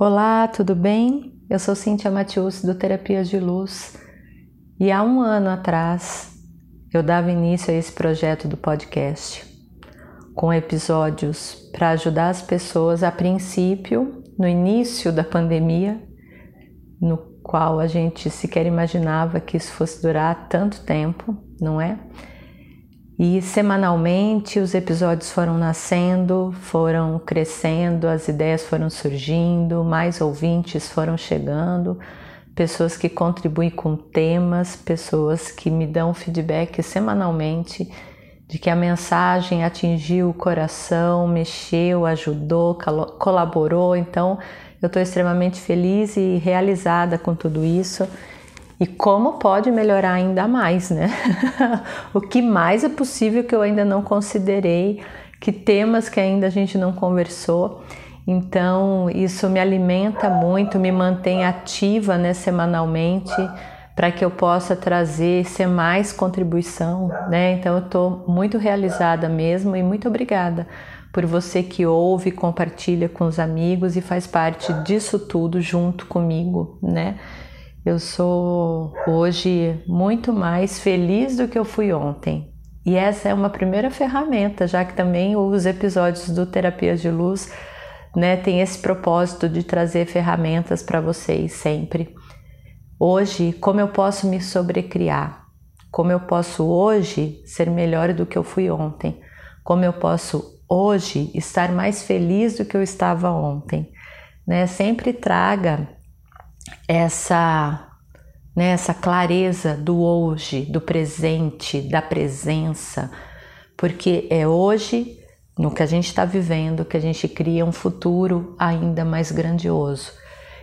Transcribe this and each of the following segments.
Olá, tudo bem? Eu sou Cíntia Matius do Terapias de Luz e há um ano atrás eu dava início a esse projeto do podcast com episódios para ajudar as pessoas a princípio, no início da pandemia, no qual a gente sequer imaginava que isso fosse durar tanto tempo, não é? E semanalmente os episódios foram nascendo, foram crescendo, as ideias foram surgindo, mais ouvintes foram chegando, pessoas que contribuem com temas, pessoas que me dão feedback semanalmente de que a mensagem atingiu o coração, mexeu, ajudou, colaborou. Então, eu estou extremamente feliz e realizada com tudo isso e como pode melhorar ainda mais, né? o que mais é possível que eu ainda não considerei, que temas que ainda a gente não conversou. Então, isso me alimenta muito, me mantém ativa né, semanalmente para que eu possa trazer, ser mais contribuição, né? Então, eu estou muito realizada mesmo e muito obrigada por você que ouve, compartilha com os amigos e faz parte disso tudo junto comigo, né? Eu sou hoje muito mais feliz do que eu fui ontem. E essa é uma primeira ferramenta, já que também os episódios do Terapias de Luz né, tem esse propósito de trazer ferramentas para vocês sempre. Hoje, como eu posso me sobrecriar? Como eu posso hoje ser melhor do que eu fui ontem? Como eu posso hoje estar mais feliz do que eu estava ontem? Né? Sempre traga essa né, essa clareza do hoje, do presente, da presença, porque é hoje, no que a gente está vivendo, que a gente cria um futuro ainda mais grandioso.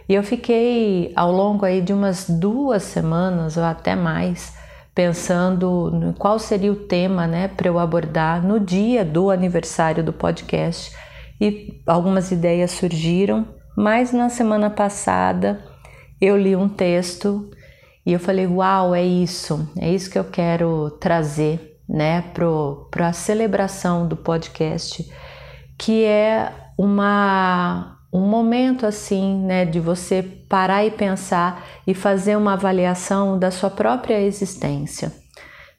E eu fiquei ao longo aí de umas duas semanas ou até mais pensando qual seria o tema, né, para eu abordar no dia do aniversário do podcast. E algumas ideias surgiram, mas na semana passada eu li um texto e eu falei: Uau, é isso, é isso que eu quero trazer né, para a celebração do podcast, que é uma, um momento assim, né, de você parar e pensar e fazer uma avaliação da sua própria existência.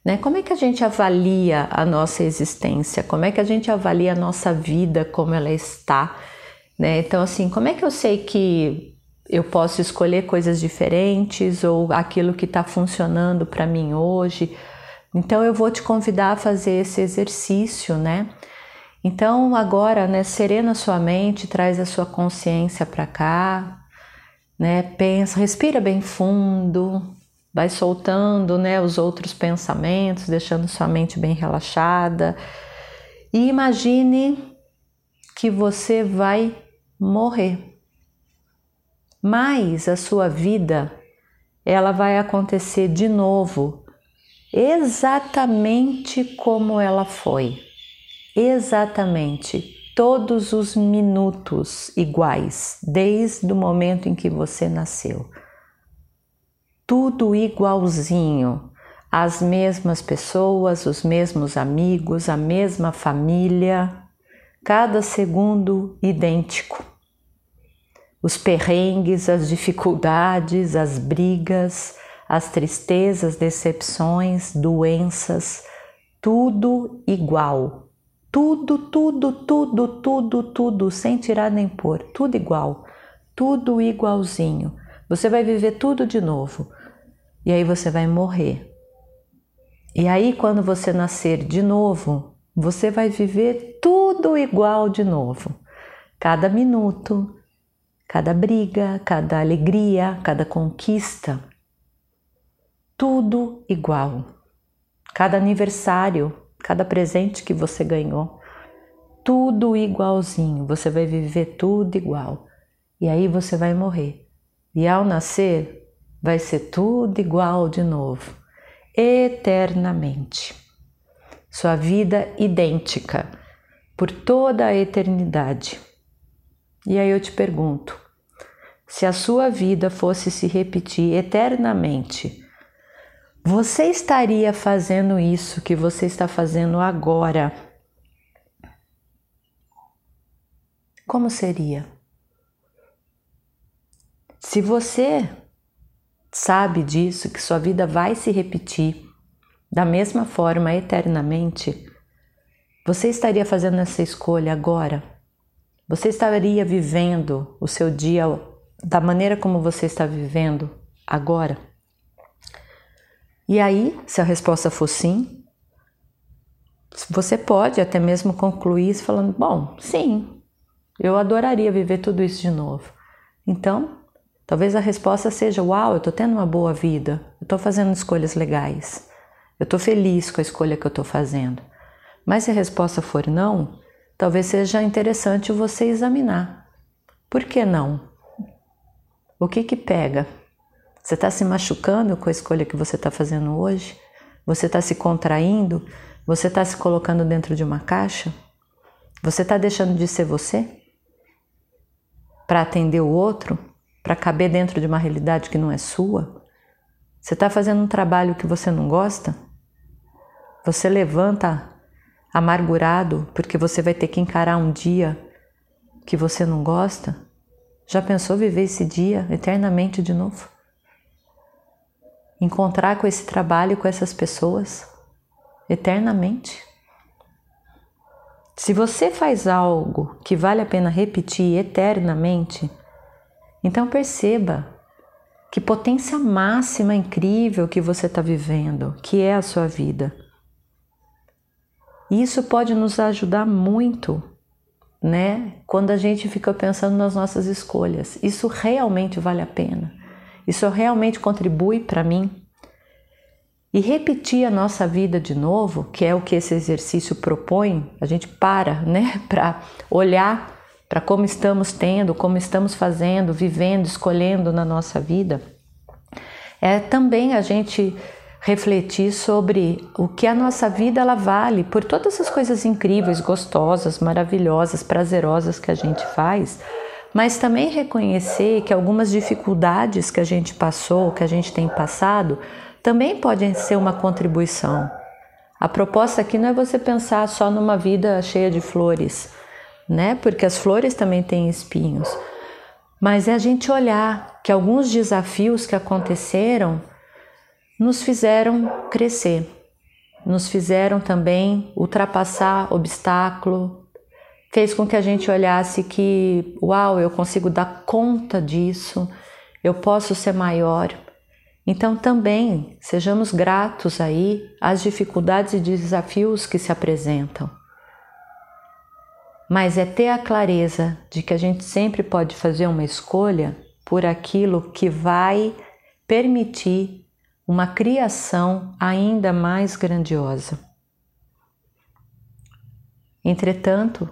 Né? Como é que a gente avalia a nossa existência? Como é que a gente avalia a nossa vida, como ela está? Né? Então, assim, como é que eu sei que eu posso escolher coisas diferentes ou aquilo que está funcionando para mim hoje. Então eu vou te convidar a fazer esse exercício, né? Então agora, né, serena sua mente, traz a sua consciência para cá, né? Pensa, respira bem fundo, vai soltando, né, os outros pensamentos, deixando sua mente bem relaxada. E imagine que você vai morrer mas a sua vida ela vai acontecer de novo, exatamente como ela foi. Exatamente todos os minutos iguais, desde o momento em que você nasceu. Tudo igualzinho, as mesmas pessoas, os mesmos amigos, a mesma família, cada segundo idêntico os perrengues, as dificuldades, as brigas, as tristezas, decepções, doenças, tudo igual. Tudo, tudo, tudo, tudo, tudo, sem tirar nem pôr, tudo igual, tudo igualzinho. Você vai viver tudo de novo e aí você vai morrer. E aí, quando você nascer de novo, você vai viver tudo igual de novo. Cada minuto, cada briga, cada alegria, cada conquista, tudo igual. Cada aniversário, cada presente que você ganhou, tudo igualzinho. Você vai viver tudo igual. E aí você vai morrer. E ao nascer, vai ser tudo igual de novo, eternamente. Sua vida idêntica por toda a eternidade. E aí eu te pergunto: se a sua vida fosse se repetir eternamente, você estaria fazendo isso que você está fazendo agora? Como seria? Se você sabe disso, que sua vida vai se repetir da mesma forma eternamente, você estaria fazendo essa escolha agora? Você estaria vivendo o seu dia da maneira como você está vivendo agora? E aí, se a resposta for sim, você pode até mesmo concluir falando: bom, sim, eu adoraria viver tudo isso de novo. Então, talvez a resposta seja: uau, eu estou tendo uma boa vida, eu estou fazendo escolhas legais, eu estou feliz com a escolha que eu estou fazendo. Mas se a resposta for não, talvez seja interessante você examinar. Por que não? O que que pega? Você está se machucando com a escolha que você está fazendo hoje? Você está se contraindo? Você está se colocando dentro de uma caixa? Você está deixando de ser você? Para atender o outro? Para caber dentro de uma realidade que não é sua? Você está fazendo um trabalho que você não gosta? Você levanta amargurado porque você vai ter que encarar um dia que você não gosta? Já pensou viver esse dia eternamente de novo? Encontrar com esse trabalho, com essas pessoas eternamente? Se você faz algo que vale a pena repetir eternamente, então perceba que potência máxima incrível que você está vivendo, que é a sua vida. E isso pode nos ajudar muito, né? Quando a gente fica pensando nas nossas escolhas. Isso realmente vale a pena? Isso realmente contribui para mim? E repetir a nossa vida de novo, que é o que esse exercício propõe, a gente para, né, para olhar para como estamos tendo, como estamos fazendo, vivendo, escolhendo na nossa vida. É também a gente refletir sobre o que a nossa vida ela vale por todas essas coisas incríveis, gostosas, maravilhosas, prazerosas que a gente faz, mas também reconhecer que algumas dificuldades que a gente passou, que a gente tem passado, também podem ser uma contribuição. A proposta aqui não é você pensar só numa vida cheia de flores, né? Porque as flores também têm espinhos. Mas é a gente olhar que alguns desafios que aconteceram nos fizeram crescer, nos fizeram também ultrapassar obstáculo, fez com que a gente olhasse que, uau, eu consigo dar conta disso, eu posso ser maior. Então também sejamos gratos aí às dificuldades e desafios que se apresentam. Mas é ter a clareza de que a gente sempre pode fazer uma escolha por aquilo que vai permitir uma criação ainda mais grandiosa. Entretanto,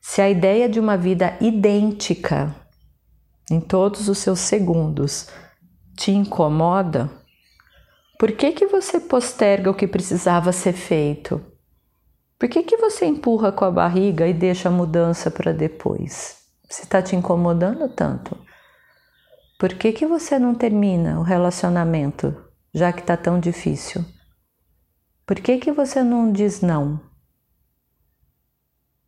se a ideia de uma vida idêntica em todos os seus segundos te incomoda, por que que você posterga o que precisava ser feito? Por que que você empurra com a barriga e deixa a mudança para depois? Se está te incomodando tanto, por que que você não termina o relacionamento já que está tão difícil? Por que, que você não diz não?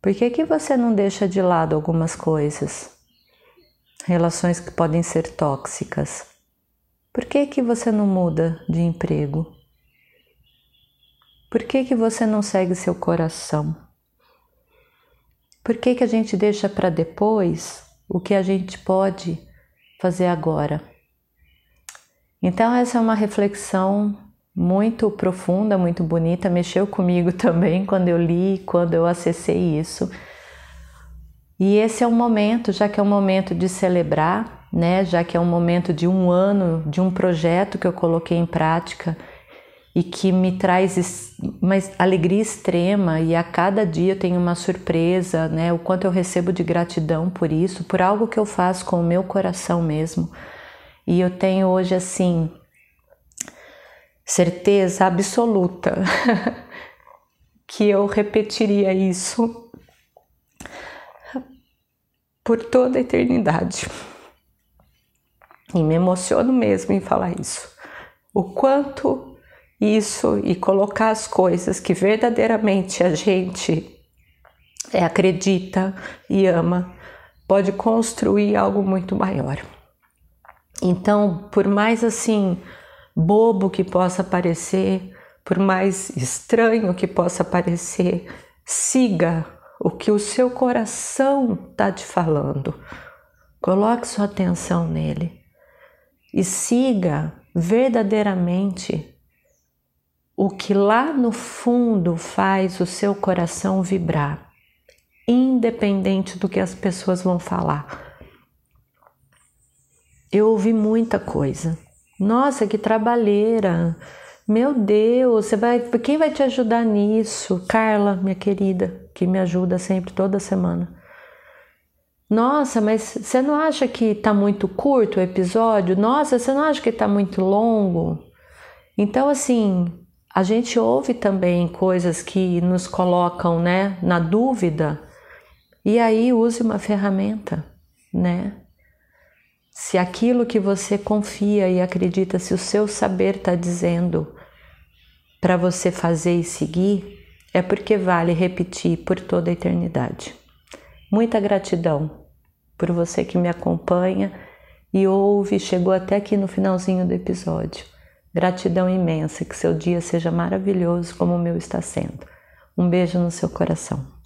Por que, que você não deixa de lado algumas coisas? Relações que podem ser tóxicas. Por que, que você não muda de emprego? Por que, que você não segue seu coração? Por que, que a gente deixa para depois o que a gente pode fazer agora? Então, essa é uma reflexão muito profunda, muito bonita, mexeu comigo também quando eu li, quando eu acessei isso. E esse é o momento, já que é um momento de celebrar, né? Já que é um momento de um ano de um projeto que eu coloquei em prática e que me traz uma alegria extrema e a cada dia eu tenho uma surpresa, né? O quanto eu recebo de gratidão por isso, por algo que eu faço com o meu coração mesmo. E eu tenho hoje assim certeza absoluta que eu repetiria isso por toda a eternidade. E me emociono mesmo em falar isso. O quanto isso e colocar as coisas que verdadeiramente a gente é, acredita e ama pode construir algo muito maior. Então, por mais assim bobo que possa parecer, por mais estranho que possa parecer, siga o que o seu coração está te falando. Coloque sua atenção nele e siga verdadeiramente o que lá no fundo faz o seu coração vibrar, independente do que as pessoas vão falar. Eu ouvi muita coisa. Nossa, que trabalheira! Meu Deus, você vai, quem vai te ajudar nisso? Carla, minha querida, que me ajuda sempre toda semana. Nossa, mas você não acha que está muito curto o episódio? Nossa, você não acha que está muito longo? Então, assim, a gente ouve também coisas que nos colocam, né, na dúvida. E aí use uma ferramenta, né? Se aquilo que você confia e acredita, se o seu saber está dizendo para você fazer e seguir, é porque vale repetir por toda a eternidade. Muita gratidão por você que me acompanha e ouve, chegou até aqui no finalzinho do episódio. Gratidão imensa, que seu dia seja maravilhoso como o meu está sendo. Um beijo no seu coração.